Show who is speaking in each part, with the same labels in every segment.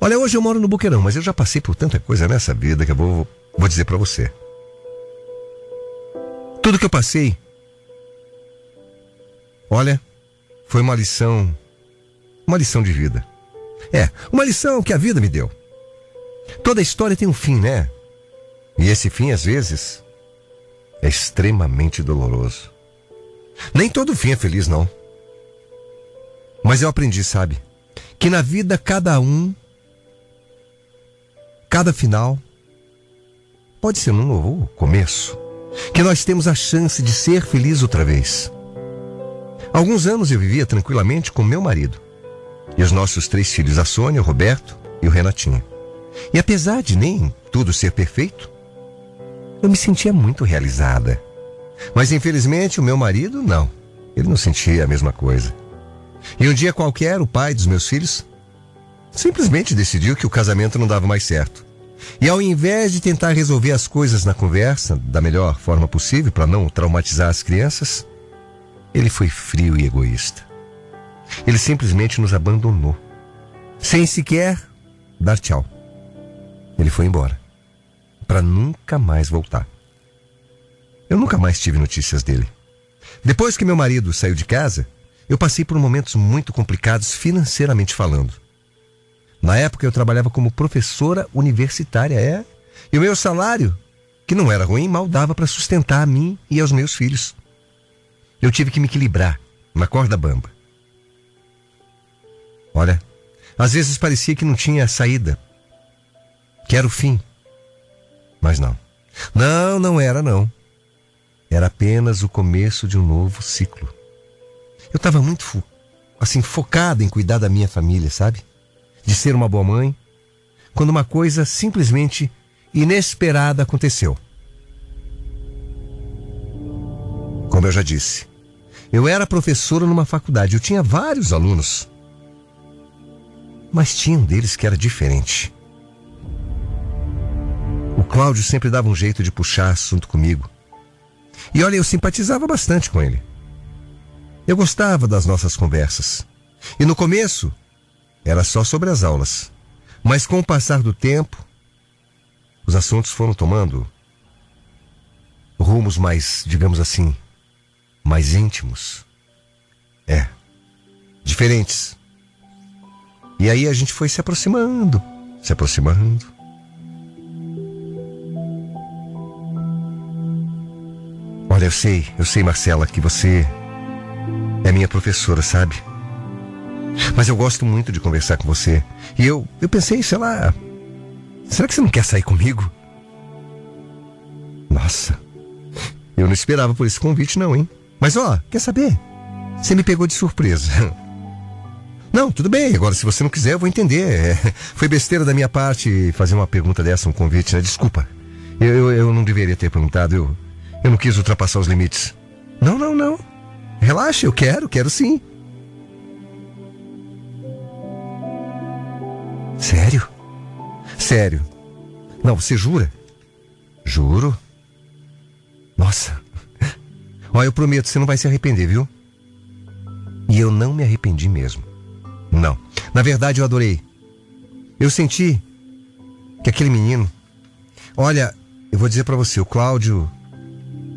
Speaker 1: Olha, hoje eu moro no Boqueirão, mas eu já passei por tanta coisa nessa vida que eu vou, vou dizer pra você. Tudo que eu passei, olha, foi uma lição, uma lição de vida. É, uma lição que a vida me deu. Toda história tem um fim, né? E esse fim, às vezes, é extremamente doloroso. Nem todo fim é feliz, não. Mas eu aprendi, sabe? Que na vida cada um, cada final, pode ser um novo começo. Que nós temos a chance de ser feliz outra vez. Alguns anos eu vivia tranquilamente com meu marido. E os nossos três filhos, a Sônia, o Roberto e o Renatinho. E apesar de nem tudo ser perfeito, eu me sentia muito realizada. Mas infelizmente o meu marido, não. Ele não sentia a mesma coisa. E um dia qualquer, o pai dos meus filhos simplesmente decidiu que o casamento não dava mais certo. E ao invés de tentar resolver as coisas na conversa da melhor forma possível para não traumatizar as crianças, ele foi frio e egoísta. Ele simplesmente nos abandonou, sem sequer dar tchau. Ele foi embora, para nunca mais voltar. Eu nunca mais tive notícias dele. Depois que meu marido saiu de casa, eu passei por momentos muito complicados financeiramente falando. Na época eu trabalhava como professora universitária, é, e o meu salário, que não era ruim, mal dava para sustentar a mim e aos meus filhos. Eu tive que me equilibrar na corda bamba. Olha, às vezes parecia que não tinha saída, que era o fim. Mas não. Não, não era não. Era apenas o começo de um novo ciclo. Eu estava muito assim focada em cuidar da minha família, sabe? De ser uma boa mãe, quando uma coisa simplesmente inesperada aconteceu. Como eu já disse, eu era professora numa faculdade, eu tinha vários alunos. Mas tinha um deles que era diferente. O Cláudio sempre dava um jeito de puxar assunto comigo. E olha, eu simpatizava bastante com ele. Eu gostava das nossas conversas. E no começo, era só sobre as aulas. Mas com o passar do tempo, os assuntos foram tomando rumos mais, digamos assim, mais íntimos. É, diferentes. E aí a gente foi se aproximando, se aproximando. Olha, eu sei, eu sei, Marcela, que você é minha professora, sabe? Mas eu gosto muito de conversar com você. E eu, eu pensei, sei lá, será que você não quer sair comigo? Nossa, eu não esperava por esse convite, não, hein? Mas ó, quer saber? Você me pegou de surpresa. Não, tudo bem, agora se você não quiser, eu vou entender. É, foi besteira da minha parte fazer uma pergunta dessa, um convite, né? Desculpa. Eu, eu, eu não deveria ter perguntado, eu, eu não quis ultrapassar os limites. Não, não, não. Relaxa, eu quero, quero sim. Sério? Sério? Não, você jura? Juro. Nossa. Ó, eu prometo, você não vai se arrepender, viu? E eu não me arrependi mesmo. Não. Na verdade, eu adorei. Eu senti que aquele menino. Olha, eu vou dizer pra você, o Cláudio.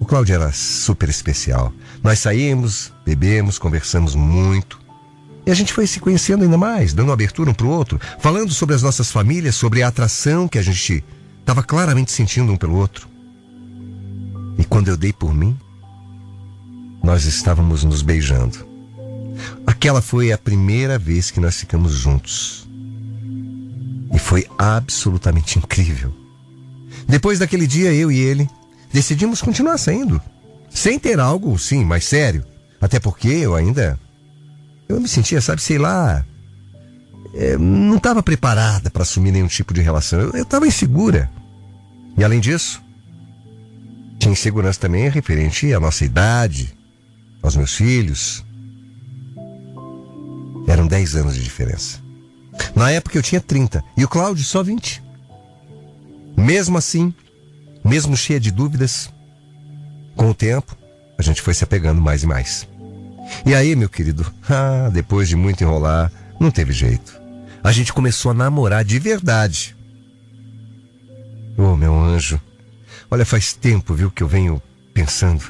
Speaker 1: O Cláudio era super especial. Nós saímos, bebemos, conversamos muito. E a gente foi se conhecendo ainda mais, dando abertura um pro outro, falando sobre as nossas famílias, sobre a atração que a gente estava claramente sentindo um pelo outro. E quando eu dei por mim, nós estávamos nos beijando. Aquela foi a primeira vez que nós ficamos juntos. E foi absolutamente incrível. Depois daquele dia, eu e ele decidimos continuar saindo. Sem ter algo, sim, mais sério. Até porque eu ainda. Eu me sentia, sabe, sei lá. é, não estava preparada para assumir nenhum tipo de relação. Eu estava insegura. E além disso, tinha insegurança também referente à nossa idade, aos meus filhos. Eram 10 anos de diferença. Na época eu tinha 30 e o Cláudio só 20. Mesmo assim, mesmo cheia de dúvidas, com o tempo, a gente foi se apegando mais e mais. E aí, meu querido, ah, depois de muito enrolar, não teve jeito. A gente começou a namorar de verdade. Oh, meu anjo, olha, faz tempo, viu, que eu venho pensando.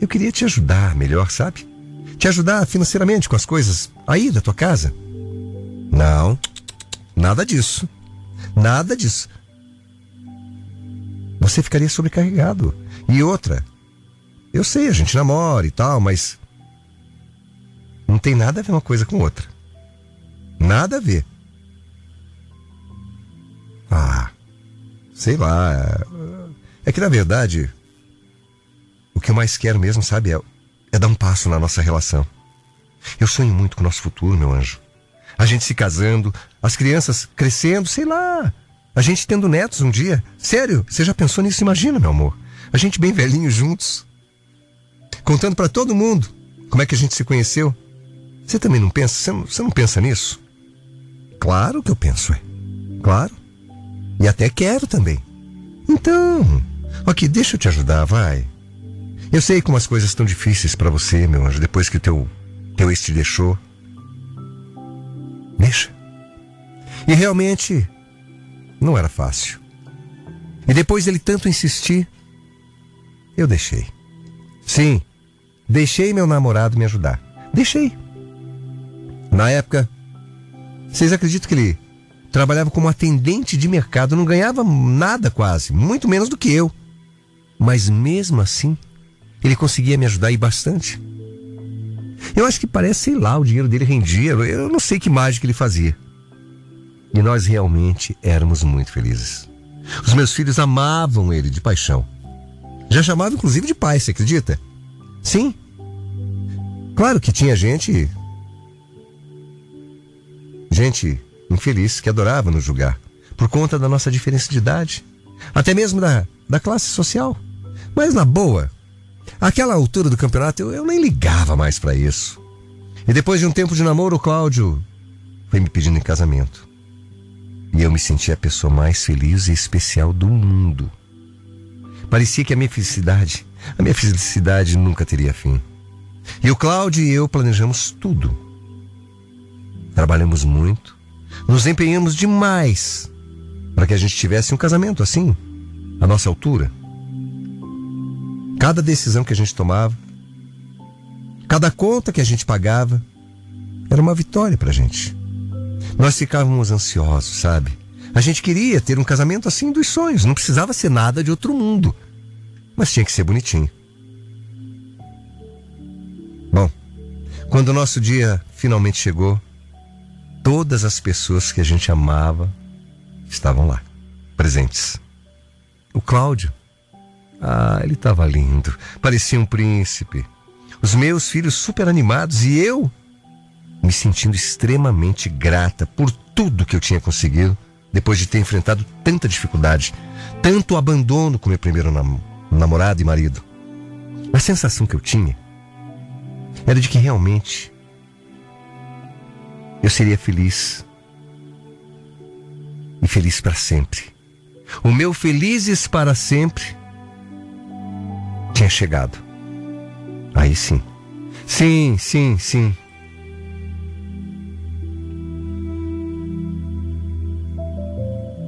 Speaker 1: Eu queria te ajudar melhor, sabe? Te ajudar financeiramente com as coisas aí da tua casa. Não, nada disso. Nada disso. Você ficaria sobrecarregado. E outra, eu sei, a gente namora e tal, mas não tem nada a ver uma coisa com outra. Nada a ver. Ah, sei lá. É que na verdade, o que eu mais quero mesmo, sabe, é, é dar um passo na nossa relação. Eu sonho muito com o nosso futuro, meu anjo. A gente se casando, as crianças crescendo, sei lá. A gente tendo netos um dia. Sério, você já pensou nisso? Imagina, meu amor. A gente bem velhinho juntos. Contando para todo mundo como é que a gente se conheceu. Você também não pensa? Você não, você não pensa nisso? Claro que eu penso, é. Claro. E até quero também. Então, ok, deixa eu te ajudar, vai. Eu sei como as coisas estão difíceis para você, meu anjo, depois que o teu, teu ex te deixou. Deixa. E realmente, não era fácil. E depois dele tanto insistir, eu deixei. Sim, deixei meu namorado me ajudar. Deixei. Na época, vocês acreditam que ele trabalhava como atendente de mercado, não ganhava nada quase, muito menos do que eu. Mas mesmo assim, ele conseguia me ajudar e bastante. Eu acho que parece, sei lá, o dinheiro dele rendia, eu não sei que mágica ele fazia. E nós realmente éramos muito felizes. Os meus filhos amavam ele de paixão. Já chamavam inclusive de pai, você acredita? Sim. Claro que tinha gente Gente infeliz que adorava nos julgar por conta da nossa diferença de idade, até mesmo da, da classe social. Mas na boa, aquela altura do campeonato eu, eu nem ligava mais para isso. E depois de um tempo de namoro, o Cláudio foi me pedindo em casamento. E eu me senti a pessoa mais feliz e especial do mundo. Parecia que a minha felicidade, a minha felicidade nunca teria fim. E o Cláudio e eu planejamos tudo Trabalhamos muito, nos empenhamos demais para que a gente tivesse um casamento assim, à nossa altura. Cada decisão que a gente tomava, cada conta que a gente pagava, era uma vitória para a gente. Nós ficávamos ansiosos, sabe? A gente queria ter um casamento assim dos sonhos, não precisava ser nada de outro mundo, mas tinha que ser bonitinho. Bom, quando o nosso dia finalmente chegou, todas as pessoas que a gente amava estavam lá, presentes. O Cláudio, ah, ele estava lindo, parecia um príncipe. Os meus filhos super animados e eu me sentindo extremamente grata por tudo que eu tinha conseguido depois de ter enfrentado tanta dificuldade, tanto abandono com meu primeiro nam namorado e marido. A sensação que eu tinha era de que realmente eu seria feliz. E feliz para sempre. O meu felizes para sempre tinha chegado. Aí sim. Sim, sim, sim.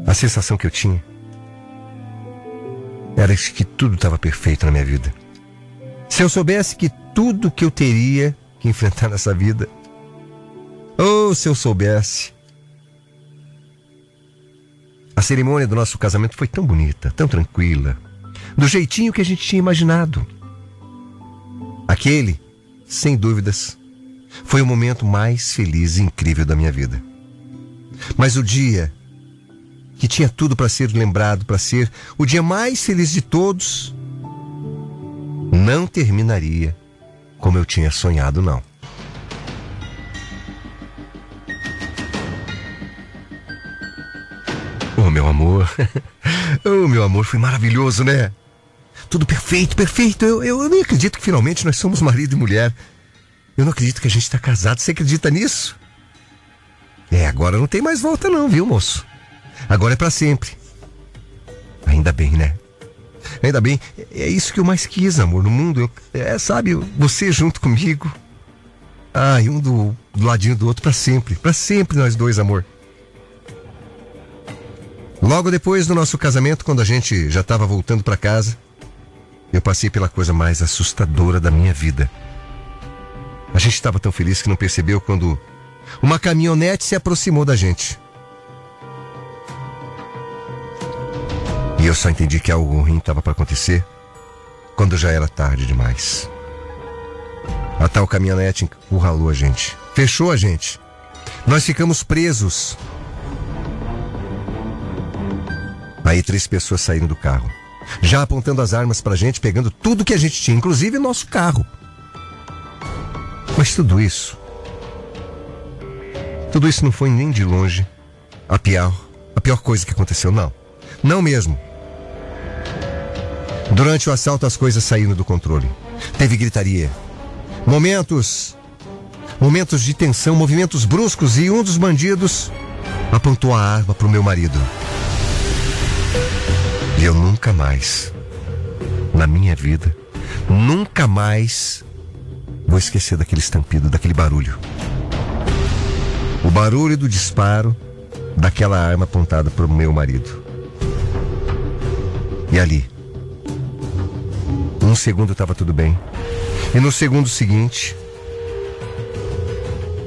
Speaker 1: A sensação que eu tinha era de que tudo estava perfeito na minha vida. Se eu soubesse que tudo que eu teria que enfrentar nessa vida Se eu soubesse. A cerimônia do nosso casamento foi tão bonita, tão tranquila, do jeitinho que a gente tinha imaginado. Aquele, sem dúvidas, foi o momento mais feliz e incrível da minha vida. Mas o dia que tinha tudo para ser lembrado, para ser o dia mais feliz de todos, não terminaria como eu tinha sonhado, não. Meu amor. oh, meu amor, foi maravilhoso, né? Tudo perfeito, perfeito. Eu, eu, eu nem acredito que finalmente nós somos marido e mulher. Eu não acredito que a gente está casado. Você acredita nisso? É, agora não tem mais volta não, viu, moço? Agora é para sempre. Ainda bem, né? Ainda bem. É isso que eu mais quis, amor, no mundo. Eu, é, sabe, você junto comigo. Ah, e um do, do ladinho do outro para sempre. para sempre nós dois, amor. Logo depois do nosso casamento, quando a gente já estava voltando para casa, eu passei pela coisa mais assustadora da minha vida. A gente estava tão feliz que não percebeu quando uma caminhonete se aproximou da gente. E eu só entendi que algo ruim estava para acontecer quando já era tarde demais. A tal caminhonete encurralou a gente, fechou a gente. Nós ficamos presos. Aí três pessoas saíram do carro, já apontando as armas pra gente, pegando tudo que a gente tinha, inclusive nosso carro. Mas tudo isso, tudo isso não foi nem de longe a pior, a pior coisa que aconteceu, não. Não mesmo. Durante o assalto as coisas saíram do controle. Teve gritaria, Momentos. Momentos de tensão, movimentos bruscos e um dos bandidos apontou a arma para o meu marido. Eu nunca mais, na minha vida, nunca mais vou esquecer daquele estampido, daquele barulho. O barulho do disparo daquela arma apontada para o meu marido. E ali, um segundo estava tudo bem. E no segundo seguinte,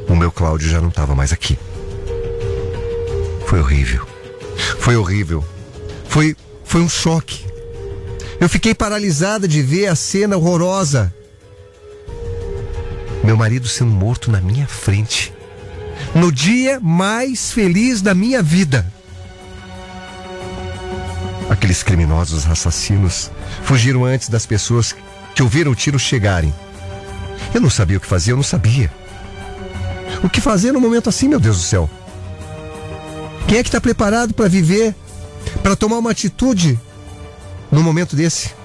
Speaker 1: o meu Cláudio já não estava mais aqui. Foi horrível. Foi horrível. Foi, foi um choque. Eu fiquei paralisada de ver a cena horrorosa. Meu marido sendo morto na minha frente. No dia mais feliz da minha vida. Aqueles criminosos assassinos fugiram antes das pessoas que ouviram o tiro chegarem. Eu não sabia o que fazer, eu não sabia. O que fazer num momento assim, meu Deus do céu? Quem é que está preparado para viver, para tomar uma atitude num momento desse?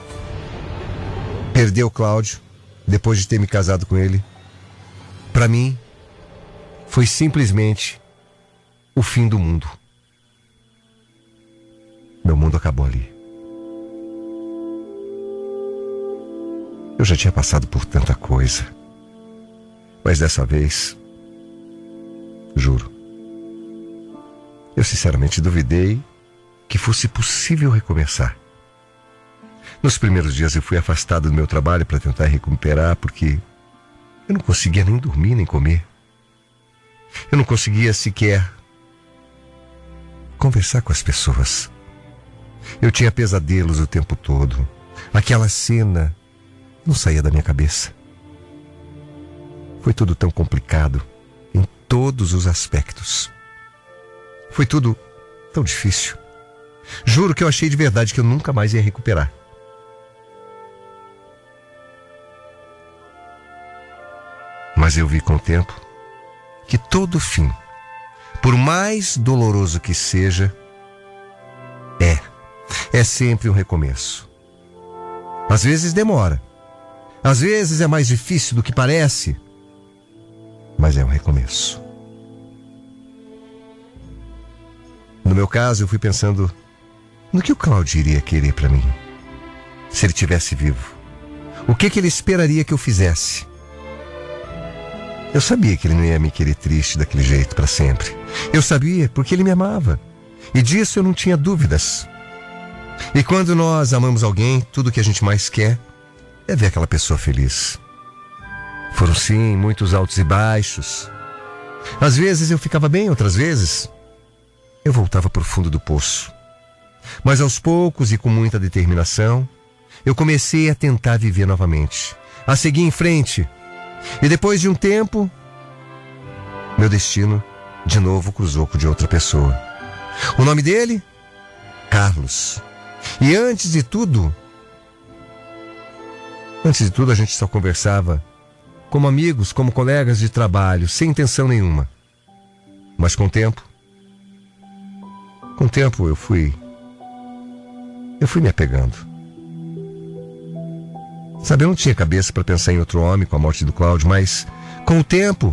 Speaker 1: Perder o Cláudio, depois de ter me casado com ele, para mim, foi simplesmente o fim do mundo. Meu mundo acabou ali. Eu já tinha passado por tanta coisa. Mas dessa vez, juro, eu sinceramente duvidei que fosse possível recomeçar. Nos primeiros dias eu fui afastado do meu trabalho para tentar recuperar porque eu não conseguia nem dormir nem comer. Eu não conseguia sequer conversar com as pessoas. Eu tinha pesadelos o tempo todo. Aquela cena não saía da minha cabeça. Foi tudo tão complicado em todos os aspectos. Foi tudo tão difícil. Juro que eu achei de verdade que eu nunca mais ia recuperar. Mas eu vi com o tempo que todo fim, por mais doloroso que seja, é, é sempre um recomeço. Às vezes demora, às vezes é mais difícil do que parece, mas é um recomeço. No meu caso, eu fui pensando no que o Claudio iria querer para mim, se ele tivesse vivo. O que, que ele esperaria que eu fizesse? Eu sabia que ele não ia me querer triste daquele jeito para sempre. Eu sabia porque ele me amava. E disso eu não tinha dúvidas. E quando nós amamos alguém, tudo que a gente mais quer é ver aquela pessoa feliz. Foram sim muitos altos e baixos. Às vezes eu ficava bem, outras vezes eu voltava para o fundo do poço. Mas aos poucos e com muita determinação, eu comecei a tentar viver novamente, a seguir em frente. E depois de um tempo, meu destino de novo cruzou com de outra pessoa. O nome dele? Carlos. E antes de tudo, Antes de tudo, a gente só conversava como amigos, como colegas de trabalho, sem intenção nenhuma. Mas com o tempo, Com o tempo eu fui. Eu fui me apegando. Sabe, eu não tinha cabeça para pensar em outro homem com a morte do Cláudio, mas com o tempo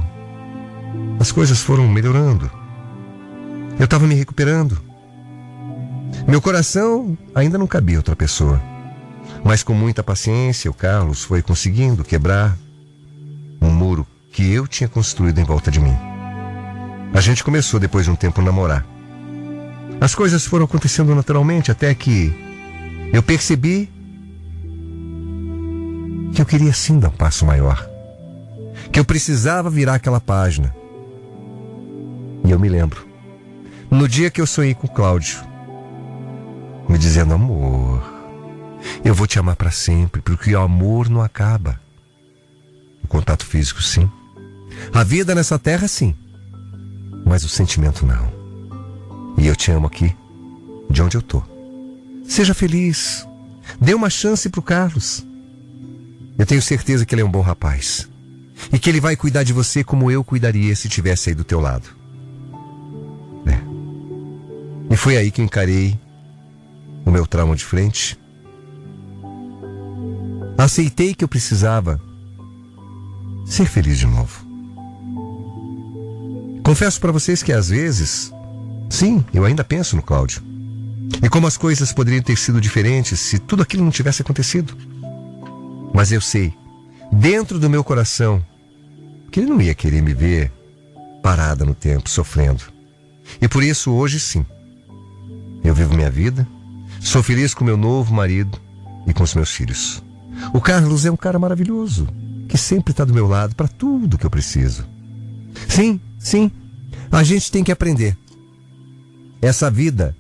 Speaker 1: as coisas foram melhorando. Eu estava me recuperando. Meu coração ainda não cabia outra pessoa. Mas com muita paciência, o Carlos foi conseguindo quebrar um muro que eu tinha construído em volta de mim. A gente começou depois de um tempo a namorar. As coisas foram acontecendo naturalmente até que eu percebi que eu queria sim dar um passo maior. Que eu precisava virar aquela página. E eu me lembro. No dia que eu sonhei com Cláudio, me dizendo: amor, eu vou te amar para sempre, porque o amor não acaba. O contato físico, sim. A vida nessa terra, sim. Mas o sentimento, não. E eu te amo aqui, de onde eu tô. Seja feliz. Dê uma chance pro Carlos. Eu tenho certeza que ele é um bom rapaz. E que ele vai cuidar de você como eu cuidaria se tivesse aí do teu lado. É. E foi aí que encarei o meu trauma de frente. Aceitei que eu precisava ser feliz de novo. Confesso para vocês que às vezes, sim, eu ainda penso no Cláudio. E como as coisas poderiam ter sido diferentes se tudo aquilo não tivesse acontecido. Mas eu sei, dentro do meu coração, que ele não ia querer me ver parada no tempo, sofrendo. E por isso hoje sim, eu vivo minha vida, Sou feliz com meu novo marido e com os meus filhos. O Carlos é um cara maravilhoso, que sempre está do meu lado para tudo que eu preciso. Sim, sim, a gente tem que aprender. Essa vida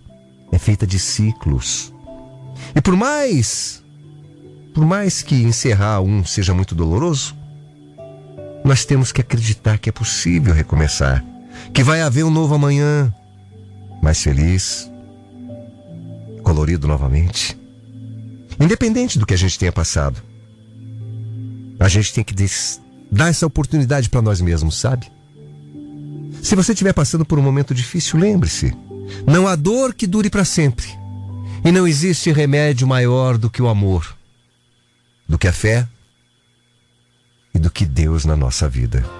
Speaker 1: é feita de ciclos. E por mais, por mais que encerrar um seja muito doloroso, nós temos que acreditar que é possível recomeçar, que vai haver um novo amanhã mais feliz, colorido novamente. Independente do que a gente tenha passado, a gente tem que dar essa oportunidade para nós mesmos, sabe? Se você estiver passando por um momento difícil, lembre-se: não há dor que dure para sempre. E não existe remédio maior do que o amor, do que a fé e do que Deus na nossa vida.